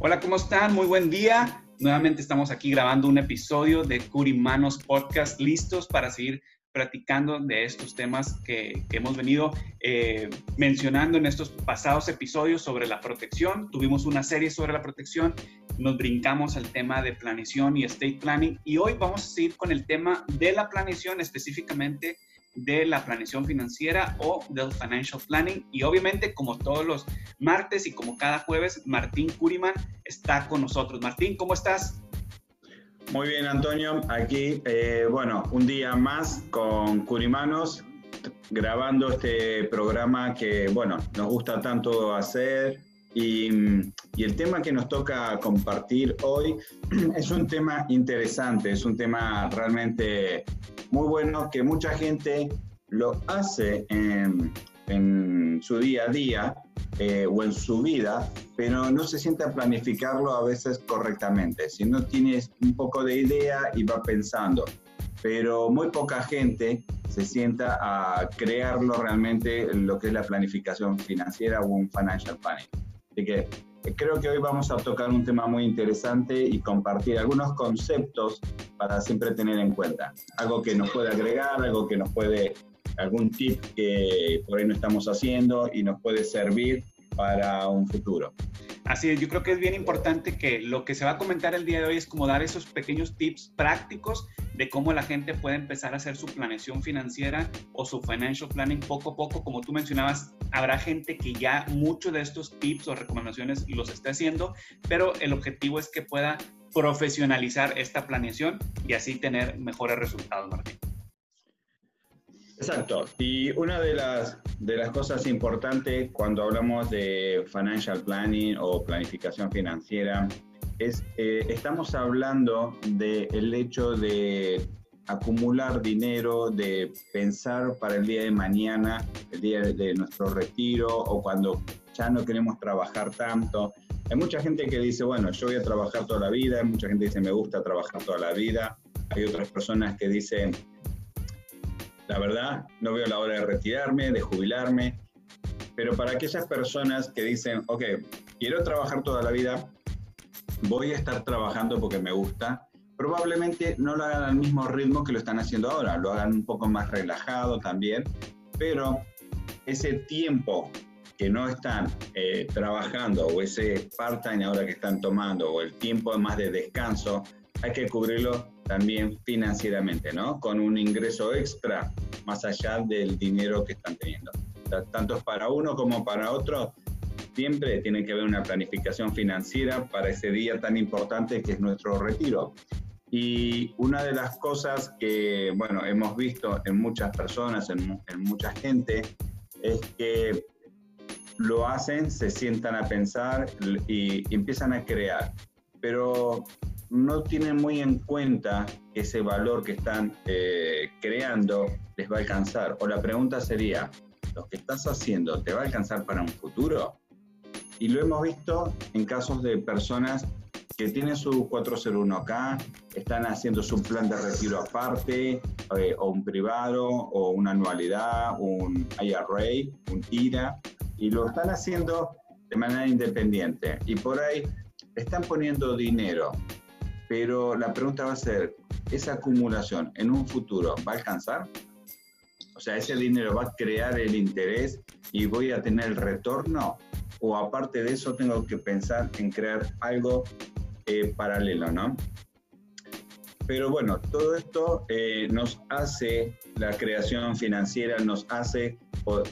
Hola, ¿cómo están? Muy buen día. Nuevamente estamos aquí grabando un episodio de Curimanos Podcast, listos para seguir platicando de estos temas que, hemos venido eh, mencionando en estos pasados episodios sobre la protección. Tuvimos una serie sobre la protección, nos brincamos al tema de planeación y estate planning y hoy vamos a seguir con el tema de la planeación específicamente de la planeación financiera o del financial planning. Y obviamente, como todos los martes y como cada jueves, Martín Curiman está con nosotros. Martín, ¿cómo estás? Muy bien, Antonio. Aquí, eh, bueno, un día más con Curimanos, grabando este programa que, bueno, nos gusta tanto hacer. Y, y, el tema que nos toca compartir hoy es un tema interesante, es un tema realmente muy bueno que mucha gente lo hace en, su día a día eh, o en su vida, pero no se siente a planificarlo a veces correctamente. Si no tienes un poco de idea y va pensando, pero muy poca gente se sienta a crearlo realmente lo que es la planificación financiera o un financial planning. Así que Creo que hoy vamos a tocar un tema muy interesante y compartir algunos conceptos para siempre tener en cuenta. Algo que nos puede agregar, algo que nos puede, algún tip que por ahí no estamos haciendo y nos puede servir para un futuro. Así es, yo creo que es bien importante que lo que se va a comentar el día de hoy es como dar esos pequeños tips prácticos de cómo la gente puede empezar a hacer su planeación financiera o su financial planning poco a poco. Como tú mencionabas, habrá gente que ya muchos de estos tips o recomendaciones los esté haciendo, pero el objetivo es que pueda profesionalizar esta planeación y así tener mejores resultados, Martín. Exacto. Y una de las, de las cosas importantes cuando hablamos de financial planning o planificación financiera es, eh, estamos hablando del hecho de acumular dinero, de pensar para el día de mañana, el día de nuestro retiro o cuando ya no queremos trabajar tanto. Hay mucha gente que dice, bueno, yo voy a trabajar toda la vida, hay mucha gente que dice, me gusta trabajar toda la vida, hay otras personas que dicen, la verdad, no veo la hora de retirarme, de jubilarme, pero para aquellas personas que dicen, ok, quiero trabajar toda la vida, voy a estar trabajando porque me gusta, probablemente no lo hagan al mismo ritmo que lo están haciendo ahora, lo hagan un poco más relajado también, pero ese tiempo que no están eh, trabajando o ese part-time ahora que están tomando o el tiempo más de descanso, hay que cubrirlo también financieramente, ¿no? Con un ingreso extra más allá del dinero que están teniendo. tanto para uno como para otro, siempre tiene que haber una planificación financiera para ese día tan importante que es nuestro retiro. Y una de las cosas que, bueno, hemos visto en muchas personas, en, en mucha gente, es que lo hacen, se sientan a pensar y, y empiezan a crear. Pero no tienen muy en cuenta ese valor que están eh, creando les va a alcanzar. O la pregunta sería, ¿lo que estás haciendo te va a alcanzar para un futuro? Y lo hemos visto en casos de personas que tienen su 401k, están haciendo su plan de retiro aparte, eh, o un privado, o una anualidad, un IRA, un IRA, y lo están haciendo de manera independiente. Y por ahí están poniendo dinero pero la pregunta va a ser, ¿esa acumulación en un futuro va a alcanzar? O sea, ¿ese dinero va a crear el interés y voy a tener el retorno? ¿O aparte de eso tengo que pensar en crear algo eh, paralelo, ¿no? Pero bueno, todo esto eh, nos hace, la creación financiera nos hace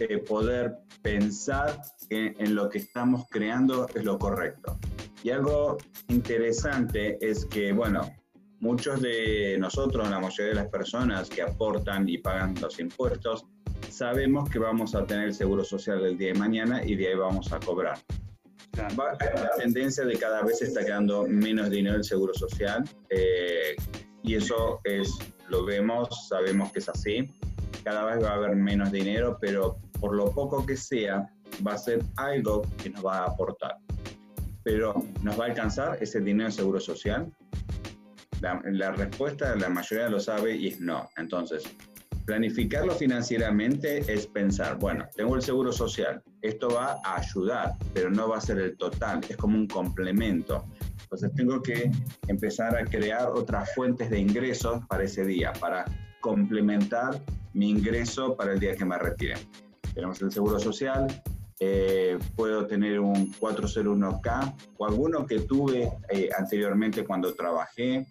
eh, poder pensar que en lo que estamos creando es lo correcto. Y algo interesante es que, bueno, muchos de nosotros, la mayoría de las personas que aportan y pagan los impuestos, sabemos que vamos a tener el seguro social el día de mañana y de ahí vamos a cobrar. hay una tendencia de cada vez está quedando menos dinero el seguro social eh, y eso es, lo vemos, sabemos que es así. Cada vez va a haber menos dinero, pero por lo poco que sea, va a ser algo que nos va a aportar pero ¿nos va a alcanzar ese dinero de seguro social? La, respuesta, la mayoría lo sabe y es no. Entonces, Planificarlo financieramente es pensar, bueno, tengo el seguro social, esto va a ayudar, pero no va a ser el total, es como un complemento. Entonces tengo que empezar a crear otras fuentes de ingresos para ese día, para complementar mi ingreso para el día que me retire. Tenemos el seguro social, eh, puedo tener un 401k o alguno que tuve eh, anteriormente cuando trabajé,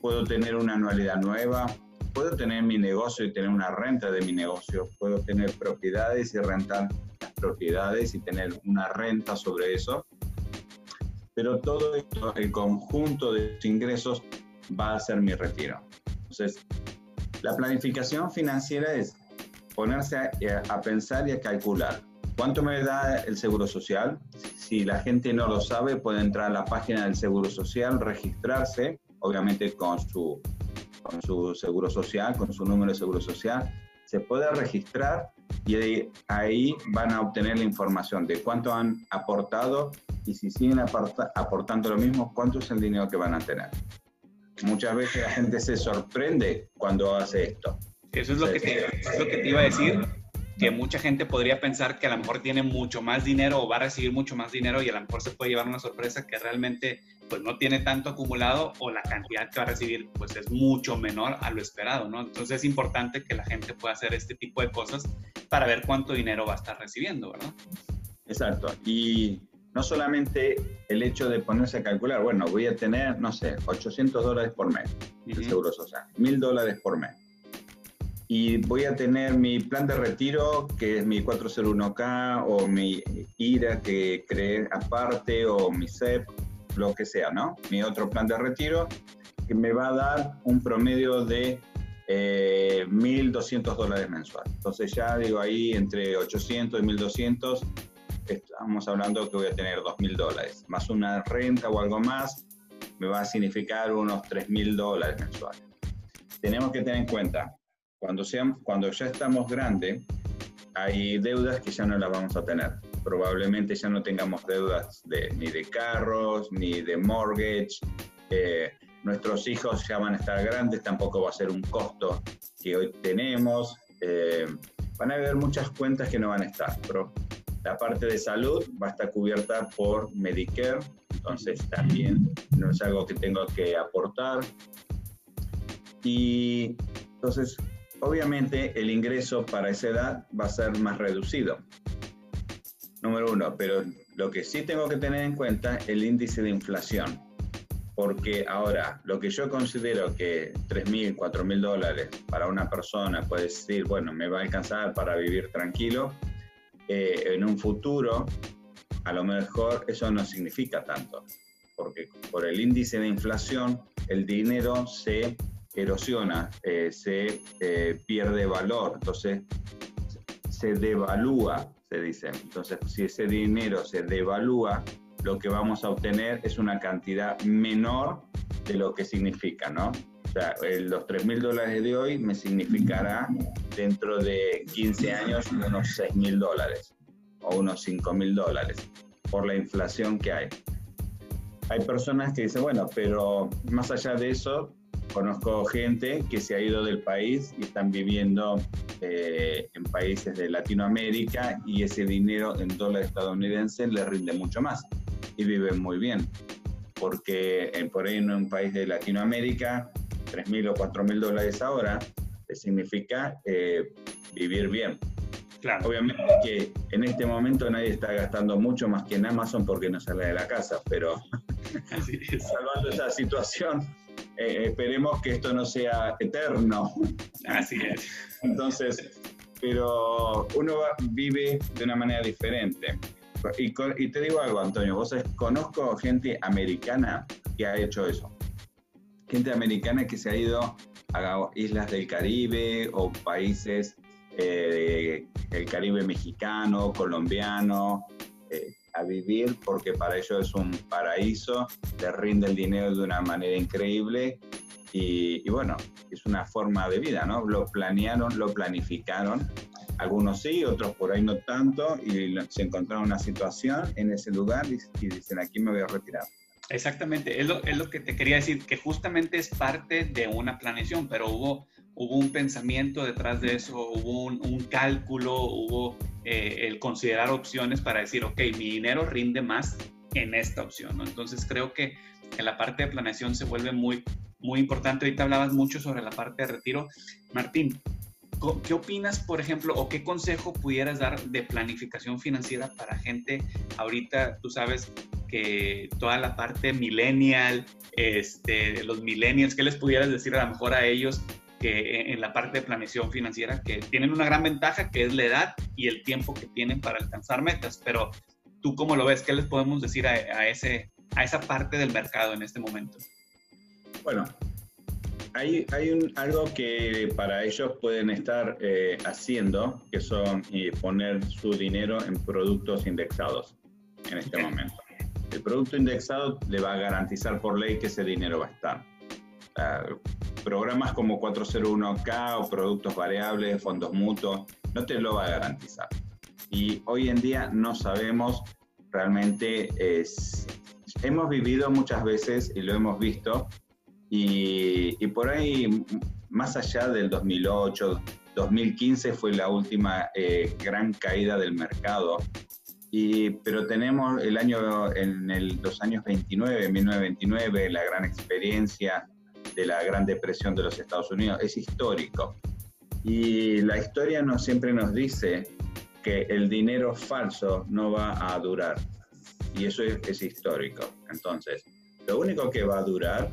puedo tener una anualidad nueva, puedo tener mi negocio y tener una renta de mi negocio, puedo tener propiedades y rentar las propiedades y tener una renta sobre eso. Pero todo esto, el conjunto de ingresos va a ser mi retiro. Entonces, la planificación financiera es ponerse a, a pensar y a calcular cuánto me da el Seguro Social. Si la gente no lo sabe, puede entrar a la página del Seguro Social, registrarse, obviamente con su con su seguro social, con su número de seguro social, se puede registrar y ahí van a obtener la información de cuánto han aportado y si siguen aportando lo mismo, cuánto es el dinero que van a tener. Muchas veces la gente se sorprende cuando hace esto. Eso es lo, que es lo que te iba a decir que mucha gente podría pensar que a lo mejor tiene mucho más dinero o va a recibir mucho más dinero y a lo mejor se puede llevar una sorpresa que realmente pues no tiene tanto acumulado o la cantidad que va a recibir pues es mucho menor a lo esperado, ¿no? Entonces es importante que la gente pueda hacer este tipo de cosas para ver cuánto dinero va a estar recibiendo, ¿verdad? Exacto. Y no solamente el hecho de ponerse a calcular, bueno, voy a tener, no sé, 800 dólares por mes de seguro social, 1000 dólares por mes y voy a tener mi plan de retiro, que es mi 401k o mi IRA que creé aparte o mi CEP, lo que sea, ¿no? Mi otro plan de retiro que me va a dar un promedio de eh, 1.200 dólares mensual. Entonces ya digo ahí entre 800 y 1.200, estamos hablando que voy a tener 2.000 dólares, más una renta o algo más, me va a significar unos 3.000 dólares mensuales. Tenemos que tener en cuenta, cuando, cuando ya estamos grandes, hay deudas que ya no las vamos a tener. Probablemente ya no tengamos deudas de, ni de carros, ni de mortgage. Eh, nuestros hijos ya van a estar grandes, tampoco va a ser un costo que hoy tenemos. Eh, van a haber muchas cuentas que no van a estar, pero la parte de salud va a estar cubierta por Medicare, entonces también no es algo que tengo que aportar. Y entonces obviamente el ingreso para esa edad va a ser más reducido. Número uno, pero lo que sí tengo que tener en cuenta es el índice de inflación. Porque ahora, lo que yo considero que 3.000, 4.000 dólares para una persona puede decir, bueno, me va a alcanzar para vivir tranquilo, eh, en un futuro, a lo mejor eso no significa tanto. Porque por el índice de inflación, el dinero se erosiona, eh, se eh, pierde valor, entonces se devalúa, se dice. Entonces, si ese dinero se devalúa, lo que vamos a obtener es una cantidad menor de lo que significa, ¿no? O sea, los 3 mil dólares de hoy me significará dentro de 15 años unos 6 mil dólares o unos 5 mil dólares por la inflación que hay. Hay personas que dicen, bueno, pero más allá de eso, Conozco gente que se ha ido del país y están viviendo eh, en países de Latinoamérica y ese dinero en dólar estadounidense les rinde mucho más y viven muy bien. Porque en, por ahí en un país de Latinoamérica, 3.000 o 4.000 dólares ahora significa eh, vivir bien. Claro. Obviamente que en este momento nadie está gastando mucho más que en Amazon porque no sale de la casa, pero salvando esa situación, eh, esperemos que esto no sea eterno. Así es. Entonces, pero uno vive de una manera diferente. Y, y, te digo algo, Antonio, vos sabés, conozco gente americana que ha hecho eso. Gente americana que se ha ido a islas del Caribe o países eh, del Caribe mexicano, colombiano, eh, a vivir porque para ellos es un paraíso, les rinde el dinero de una manera increíble y, bueno, es una forma de vida, ¿no? Lo planearon, lo planificaron, algunos sí, otros por ahí no tanto y se encontraron una situación en ese lugar y, dicen aquí me voy a retirar. Exactamente, es lo, es lo que te quería decir, que justamente es parte de una planeación, pero hubo hubo un pensamiento detrás de eso, hubo un, cálculo, hubo eh, el considerar opciones para decir, ok, mi dinero rinde más en esta opción, ¿no? Entonces creo que en la parte de planeación se vuelve muy, muy importante. Ahorita hablabas mucho sobre la parte de retiro. Martín, ¿qué opinas, por ejemplo, o qué consejo pudieras dar de planificación financiera para gente ahorita, tú sabes, que toda la parte millennial, este, los millennials, ¿qué les pudieras decir a lo mejor a ellos que en la parte de planeación financiera, que tienen una gran ventaja, que es la edad y el tiempo que tienen para alcanzar metas, pero tú cómo lo ves, ¿qué les podemos decir a, ese, a esa parte del mercado en este momento? Bueno, hay, hay un, algo que para ellos pueden estar eh, haciendo, que son eh, poner su dinero en productos indexados en este momento. El producto indexado le va a garantizar por ley que ese dinero va a estar. Programas como 401k o productos variables, fondos mutuos, no te lo va a garantizar. Y hoy en día no sabemos realmente, es, hemos vivido muchas veces y lo hemos visto, y, y por ahí, más allá del 2008, 2015 fue la última eh, gran caída del mercado y, pero tenemos el año, en el, los años 29, 1929, la gran experiencia de la Gran Depresión de los Estados Unidos, es histórico. Y la historia no siempre nos dice que el dinero falso no va a durar. Y eso es, es histórico. Entonces, lo único que va a durar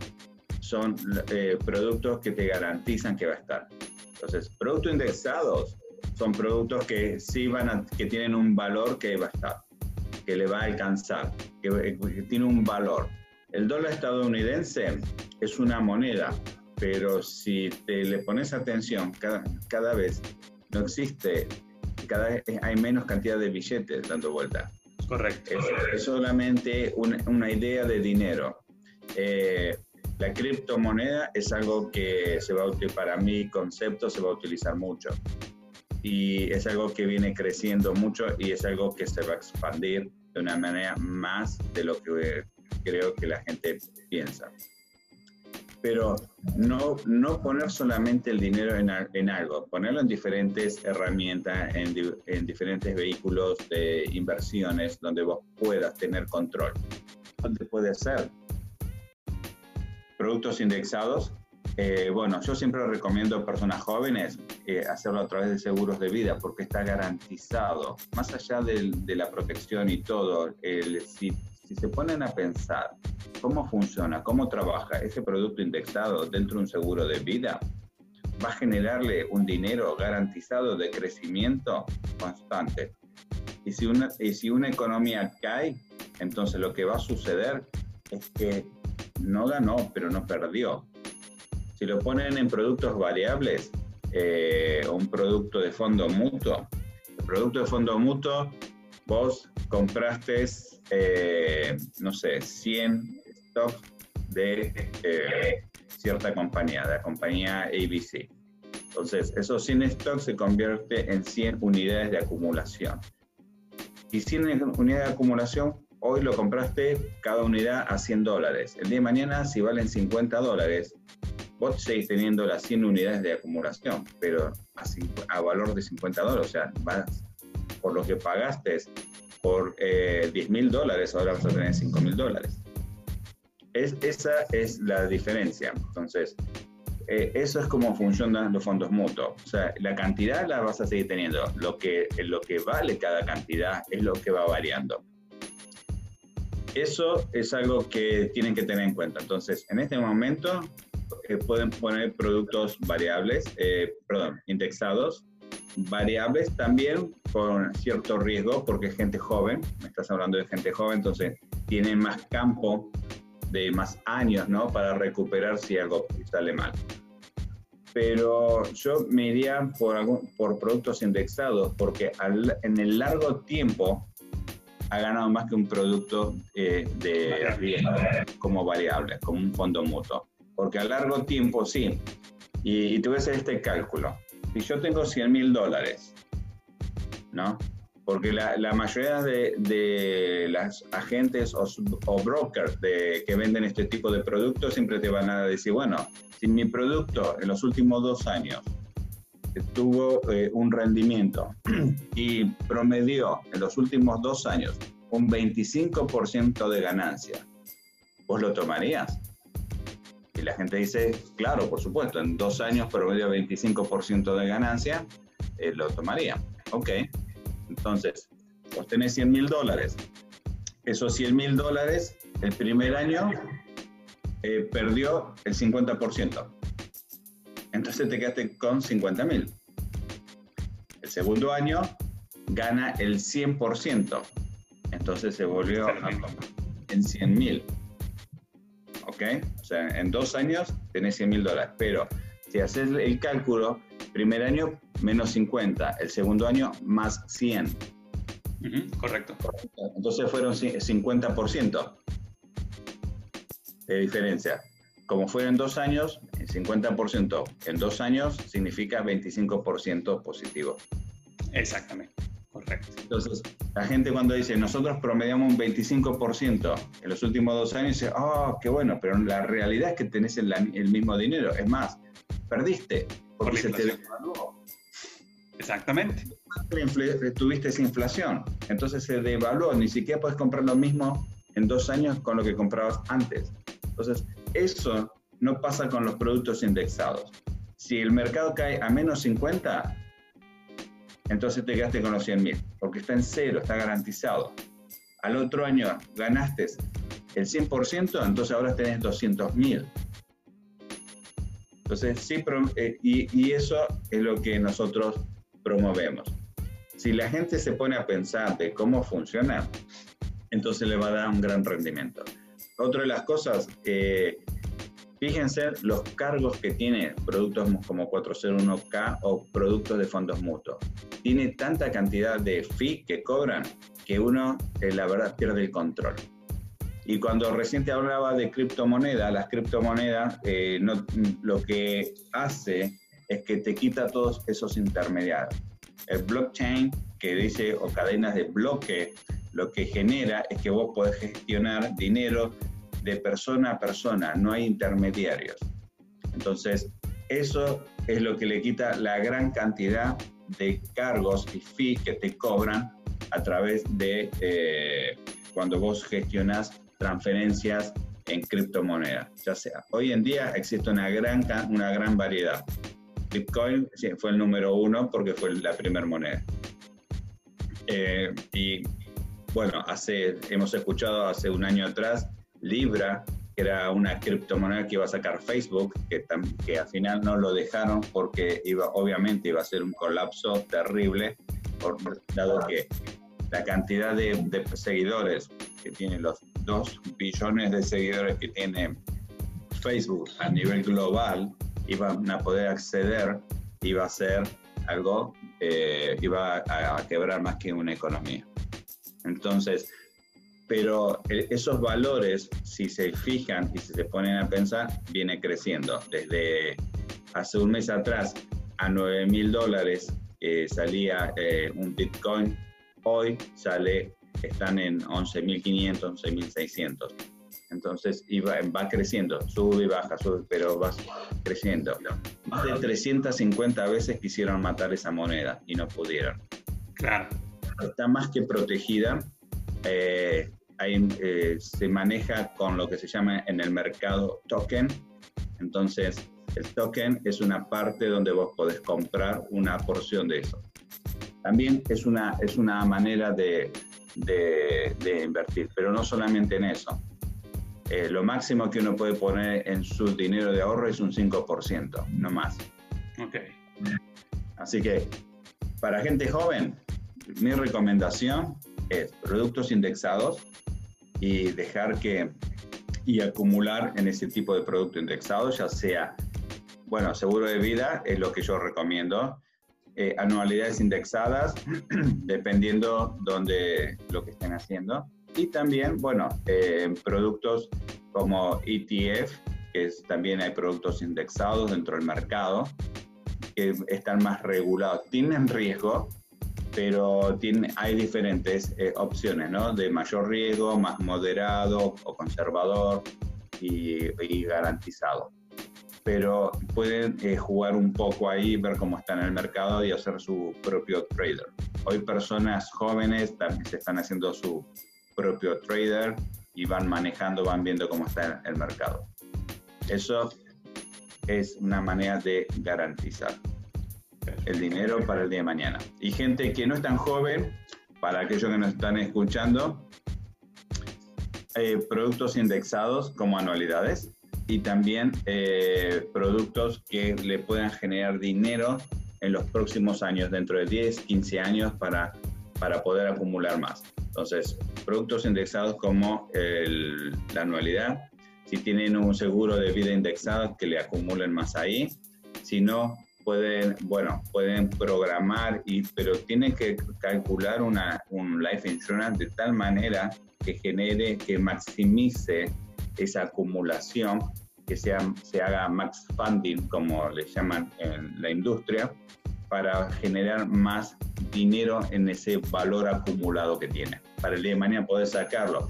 son eh, productos que te garantizan que va a estar. Entonces, productos indexados son productos que sí van a, que tienen un valor que va a estar, que le va a alcanzar, que, tiene un valor. El dólar estadounidense es una moneda, pero si te le pones atención, cada, cada vez no existe, cada vez hay menos cantidad de billetes dando vuelta. Correcto. Es, solamente una, una, idea de dinero. Eh, la criptomoneda es algo que se va a utilizar, para mi concepto, se va a utilizar mucho y es algo que viene creciendo mucho y es algo que se va a expandir de una manera más de lo que creo que la gente piensa. Pero no, no poner solamente el dinero en, en algo, ponerlo en diferentes herramientas, en, en, diferentes vehículos de inversiones donde vos puedas tener control. ¿Dónde puede ser? Productos indexados eh, bueno, yo siempre recomiendo a personas jóvenes eh, hacerlo a través de seguros de vida porque está garantizado, más allá de la protección y todo, si, se ponen a pensar cómo funciona, cómo trabaja ese producto indexado dentro de un seguro de vida, va a generarle un dinero garantizado de crecimiento constante. Y si una, y si una economía cae, entonces lo que va a suceder es que no ganó, pero no perdió si lo ponen en productos variables, eh, un producto de fondo mutuo, el producto de fondo mutuo, vos compraste, eh, no sé, 100 stocks de eh, cierta compañía, de la compañía ABC. Entonces, esos 100 stocks se convierte en 100 unidades de acumulación. Y 100 unidades de acumulación, hoy lo compraste cada unidad a 100 dólares. El día de mañana, si valen 50 dólares, vos seguís teniendo las 100 unidades de acumulación, pero a, valor de 50 dólares, o sea, vas por lo que pagaste por eh, 10 mil dólares, ahora vas a tener 5 mil dólares. Es, esa es la diferencia. Entonces, eh, eso es como funcionan los fondos mutuos. O sea, la cantidad la vas a seguir teniendo. Lo que, lo que vale cada cantidad es lo que va variando. Eso es algo que tienen que tener en cuenta. Entonces, en este momento, pueden poner productos variables, eh, perdón, indexados, variables también con cierto riesgo porque es gente joven, me estás hablando de gente joven, entonces tiene más campo de más años, ¿no? Para recuperar si algo sale mal. Pero yo me iría por, algún, por productos indexados porque en el largo tiempo ha ganado más que un producto eh, de riesgo como variable, como un fondo mutuo porque a largo tiempo sí. Y, tú te este cálculo. Si yo tengo 100 mil dólares, ¿no? porque la, la mayoría de, de, las agentes o, brokers de, que venden este tipo de productos siempre te van a decir, bueno, si mi producto en los últimos dos años tuvo eh, un rendimiento y promedió en los últimos dos años un 25% de ganancia, ¿vos lo tomarías? Y la gente dice, claro, por supuesto, en dos años promedio 25% de ganancia, eh, lo tomaría. Ok, entonces, vos tenés 100 mil dólares. Esos 100 mil dólares, el primer año, eh, perdió el 50%. Entonces te quedaste con 50 mil. El segundo año gana el 100%. Entonces se volvió en 100 mil. ¿Ok? O sea, en dos años tenés 100 mil dólares. Pero si haces el cálculo, primer año menos 50, el segundo año más 100. correcto. Entonces fueron 50% de diferencia. Como fueron dos años, 50% en dos años significa 25% positivo. Exactamente, correcto. Entonces, la gente cuando dice, nosotros promediamos un 25% en los últimos dos años, dice, oh, qué bueno, pero la realidad es que tenés el, el mismo dinero. Es más, perdiste porque se te devaluó. Exactamente. Tuviste esa inflación, entonces se devaluó, ni siquiera puedes comprar lo mismo en dos años con lo que comprabas antes. Entonces, eso no pasa con los productos indexados. Si el mercado cae a menos 50, entonces te quedaste con los 100 mil, porque está en cero, está garantizado. Al otro año ganaste el 100%, entonces ahora tenés 200 mil. Entonces, sí, eh, y, y eso es lo que nosotros promovemos. Si la gente se pone a pensar de cómo funciona, entonces le va a dar un gran rendimiento. Otra de las cosas, que fíjense los cargos que tiene productos como 401k o productos de fondos mutuos. Tiene tanta cantidad de fee que cobran que uno, eh, la verdad, pierde el control. Y cuando reciente hablaba de criptomonedas, las criptomonedas eh, no, lo que hace es que te quita todos esos intermediarios. El blockchain que dice, o cadenas de bloque, lo que genera es que vos podés gestionar dinero de persona a persona, no hay intermediarios. Entonces, eso es lo que le quita la gran cantidad de cargos y fees que te cobran a través de eh, cuando vos gestionas transferencias en criptomonedas. Ya sea, hoy en día existe una gran, una gran variedad. Bitcoin fue el número uno porque fue la primera moneda. Eh, y bueno, hace, hemos escuchado hace un año atrás Libra, que era una criptomoneda que iba a sacar Facebook, que, que al final no lo dejaron porque iba, obviamente iba a ser un colapso terrible, dado que la cantidad de, seguidores que tiene, los 2 billones de seguidores que tiene Facebook a nivel global, iban a poder acceder, iba a ser algo, eh, iba a, quebrar más que una economía. Entonces, pero eh, esos valores, si se fijan y si se ponen a pensar, viene creciendo. Desde hace un mes atrás a 9 mil dólares eh, salía un Bitcoin, hoy sale, están en 11.500, 11.600. Entonces iba, va creciendo, sube y baja, sube, pero va creciendo. Más de 350 veces quisieron matar esa moneda y no pudieron. Claro. Está más que protegida. Eh, eh, se maneja con lo que se llama en el mercado token. Entonces, el token es una parte donde vos podés comprar una porción de eso. También es una, es una manera de, de, de invertir, pero no solamente en eso eh, lo máximo que uno puede poner en su dinero de ahorro es un 5%, no más. Ok. Así que para gente joven, mi recomendación es productos indexados y dejar que y acumular en ese tipo de producto indexado, ya sea, bueno, seguro de vida es lo que yo recomiendo, eh, anualidades indexadas, dependiendo donde lo que estén haciendo y también, bueno, eh, productos como ETF, que también hay productos indexados dentro del mercado, que están más regulados. Tienen riesgo, pero tiene, hay diferentes eh, opciones, ¿no? De mayor riesgo, más moderado o conservador y, garantizado. Pero pueden eh, jugar un poco ahí, ver cómo está en el mercado y hacer su propio trader. Hoy personas jóvenes también se están haciendo su propio trader y van manejando, van viendo cómo está el mercado. Eso es una manera de garantizar el dinero para el día de mañana. Y gente que no es tan joven, para aquellos que nos están escuchando, eh, productos indexados como anualidades y también eh, productos que le puedan generar dinero en los próximos años, dentro de 10, 15 años, para, para poder acumular más. Entonces, productos indexados como la anualidad, si tienen un seguro de vida indexado, que le acumulen más ahí. Si no, pueden, bueno, pueden programar, y, pero tienen que calcular una, un life insurance de tal manera que genere, que maximice esa acumulación, que sea, se haga max funding, como le llaman en la industria, para generar más dinero en ese valor acumulado que tiene. Para el día de mañana poder sacarlo.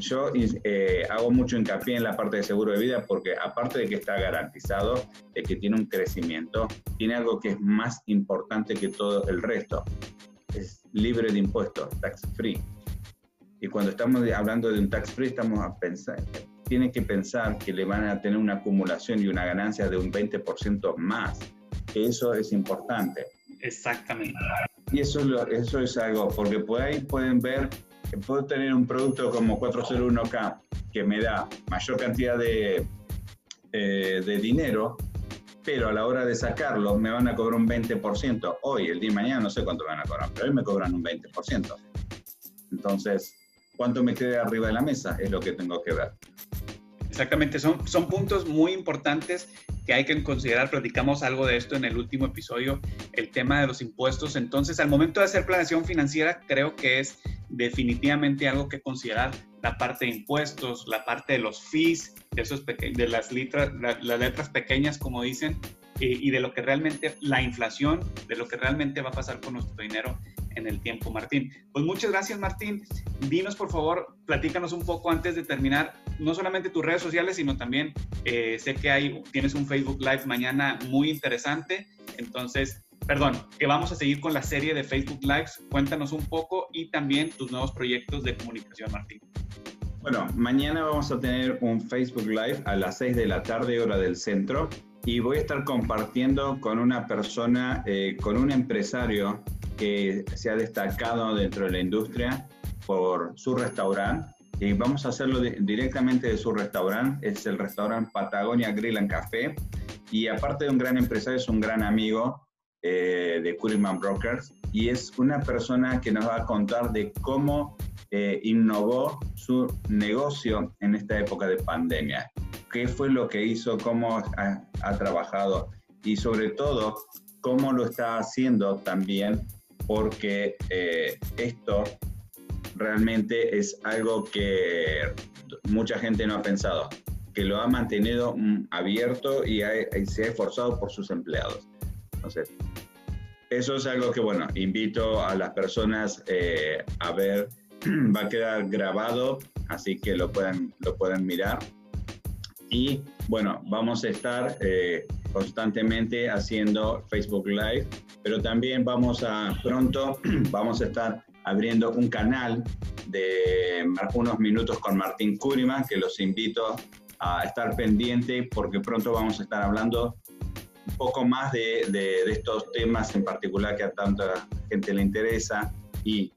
Yo eh, hago mucho hincapié en la parte de seguro de vida porque aparte de que está garantizado, de que tiene un crecimiento, tiene algo que es más importante que todo el resto. Es libre de impuestos, tax free. Y cuando estamos hablando de un tax free, estamos a pensar, tiene que pensar que le van a tener una acumulación y una ganancia de un 20% más. Eso es importante. Exactamente. Y eso, eso es algo, porque por ahí pueden ver puedo tener un producto como 401k que me da mayor cantidad de, eh, de dinero, pero a la hora de sacarlo me van a cobrar un 20%. Hoy, el día de mañana, no sé cuánto me van a cobrar, pero hoy me cobran un 20%. Entonces, ¿cuánto me queda arriba de la mesa? Es lo que tengo que ver. Exactamente, son, son puntos muy importantes que hay que considerar. Platicamos algo de esto en el último episodio, el tema de los impuestos. Entonces, al momento de hacer planeación financiera, creo que es definitivamente algo que considerar la parte de impuestos, la parte de los fees, de, esos de las, letras, las letras pequeñas, como dicen, y, y de lo que realmente, la inflación, de lo que realmente va a pasar con nuestro dinero en el tiempo, Martín. Pues muchas gracias, Martín. Dinos, por favor, platícanos un poco antes de terminar, no solamente tus redes sociales, sino también eh, sé que hay, tienes un Facebook Live mañana muy interesante. Entonces, perdón, que vamos a seguir con la serie de Facebook Lives. Cuéntanos un poco y también tus nuevos proyectos de comunicación, Martín. Bueno, mañana vamos a tener un Facebook Live a las 6 de la tarde, hora del centro, y voy a estar compartiendo con una persona, eh, con un empresario que se ha destacado dentro de la industria por su restaurante y vamos a hacerlo directamente de su restaurante. Es el restaurante Patagonia Grill and Café y aparte de un gran empresario es un gran amigo eh, de Kuriman Brokers y es una persona que nos va a contar de cómo eh, innovó su negocio en esta época de pandemia. ¿Qué fue lo que hizo? ¿Cómo ha, ha trabajado? Y sobre todo, cómo lo está haciendo también porque eh, esto realmente es algo que mucha gente no ha pensado, que lo ha mantenido mm, abierto y, se ha esforzado por sus empleados. Entonces, eso es algo que, bueno, invito a las personas eh, a ver, va a quedar grabado, así que lo pueden, lo pueden mirar. Y bueno, vamos a estar eh, constantemente haciendo Facebook Live, pero también vamos a pronto, vamos a estar abriendo un canal de unos minutos con Martín Curima, que los invito a estar pendiente porque pronto vamos a estar hablando un poco más de, de, de estos temas en particular que a tanta gente le interesa y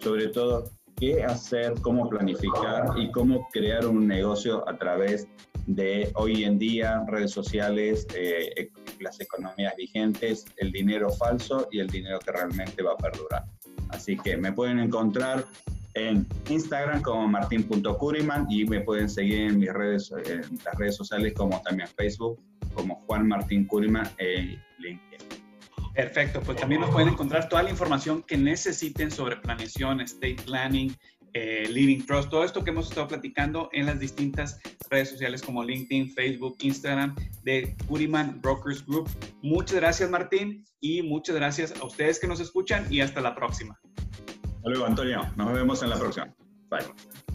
sobre todo qué hacer, cómo planificar y cómo crear un negocio a través de hoy en día, redes sociales, eh, las economías vigentes, el dinero falso y el dinero que realmente va a perdurar. Así que me pueden encontrar en Instagram como martin.curiman y me pueden seguir en mis redes, en las redes sociales como también Facebook como Juan Martín Curiman e LinkedIn. Perfecto, pues también nos pueden encontrar toda la información que necesiten sobre planeación, estate planning, eh, Living Trust, todo esto que hemos estado platicando en las distintas redes sociales como LinkedIn, Facebook, Instagram de Curiman Brokers Group. Muchas gracias Martín y muchas gracias a ustedes que nos escuchan y hasta la próxima. Hasta luego Antonio, nos vemos en la próxima. Bye.